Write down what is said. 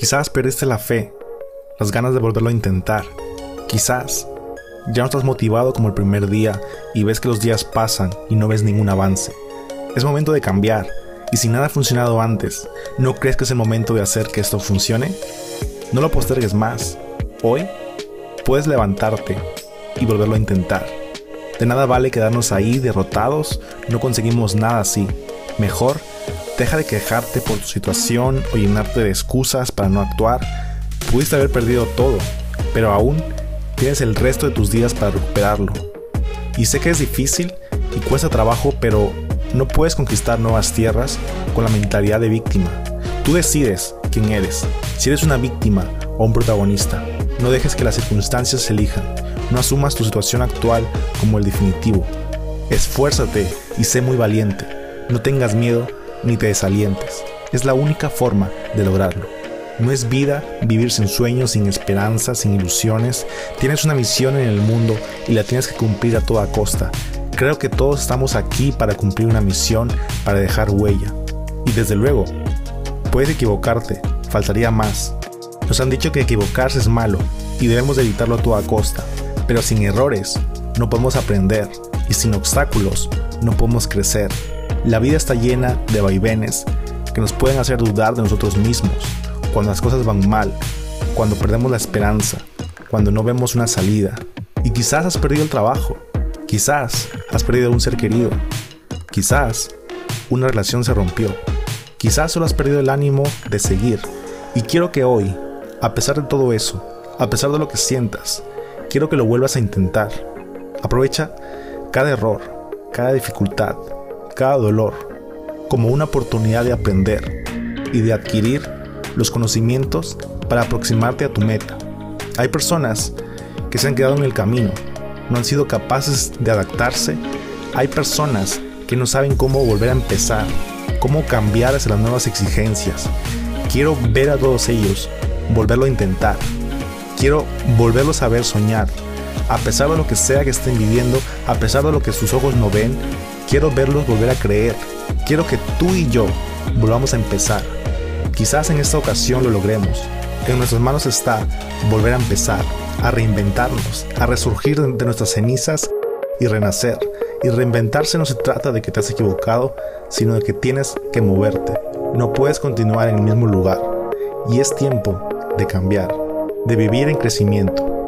Quizás perdiste la fe, las ganas de volverlo a intentar. Quizás ya no estás motivado como el primer día y ves que los días pasan y no ves ningún avance. Es momento de cambiar y si nada ha funcionado antes, ¿no crees que es el momento de hacer que esto funcione? No lo postergues más. Hoy puedes levantarte y volverlo a intentar. De nada vale quedarnos ahí derrotados, no conseguimos nada así. Mejor, deja de quejarte por tu situación o llenarte de excusas para no actuar. Pudiste haber perdido todo, pero aún tienes el resto de tus días para recuperarlo. Y sé que es difícil y cuesta trabajo, pero no puedes conquistar nuevas tierras con la mentalidad de víctima. Tú decides quién eres, si eres una víctima o un protagonista. No dejes que las circunstancias se elijan. No asumas tu situación actual como el definitivo. Esfuérzate y sé muy valiente. No tengas miedo ni te desalientes. Es la única forma de lograrlo. No es vida vivir sin sueños, sin esperanza, sin ilusiones. Tienes una misión en el mundo y la tienes que cumplir a toda costa. Creo que todos estamos aquí para cumplir una misión, para dejar huella. Y desde luego, puedes equivocarte, faltaría más. Nos han dicho que equivocarse es malo y debemos evitarlo a toda costa. Pero sin errores no podemos aprender y sin obstáculos no podemos crecer. La vida está llena de vaivenes que nos pueden hacer dudar de nosotros mismos cuando las cosas van mal, cuando perdemos la esperanza, cuando no vemos una salida. Y quizás has perdido el trabajo, quizás has perdido un ser querido, quizás una relación se rompió, quizás solo has perdido el ánimo de seguir. Y quiero que hoy, a pesar de todo eso, a pesar de lo que sientas, quiero que lo vuelvas a intentar. Aprovecha cada error, cada dificultad, cada dolor como una oportunidad de aprender y de adquirir los conocimientos para aproximarte a tu meta. Hay personas que se han quedado en el camino, no han sido capaces de adaptarse. Hay personas que no saben cómo volver a empezar, cómo cambiar hacia las nuevas exigencias. Quiero ver a todos ellos, volverlo a intentar. Quiero volverlos a ver soñar. A pesar de lo que sea que estén viviendo, a pesar de lo que sus ojos no ven, quiero verlos volver a creer. Quiero que tú y yo volvamos a empezar. Quizás en esta ocasión lo logremos. En nuestras manos está volver a empezar, a reinventarnos, a resurgir de nuestras cenizas y renacer. Y reinventarse no se trata de que te has equivocado, sino de que tienes que moverte. No puedes continuar en el mismo lugar. Y es tiempo de cambiar, de vivir en crecimiento.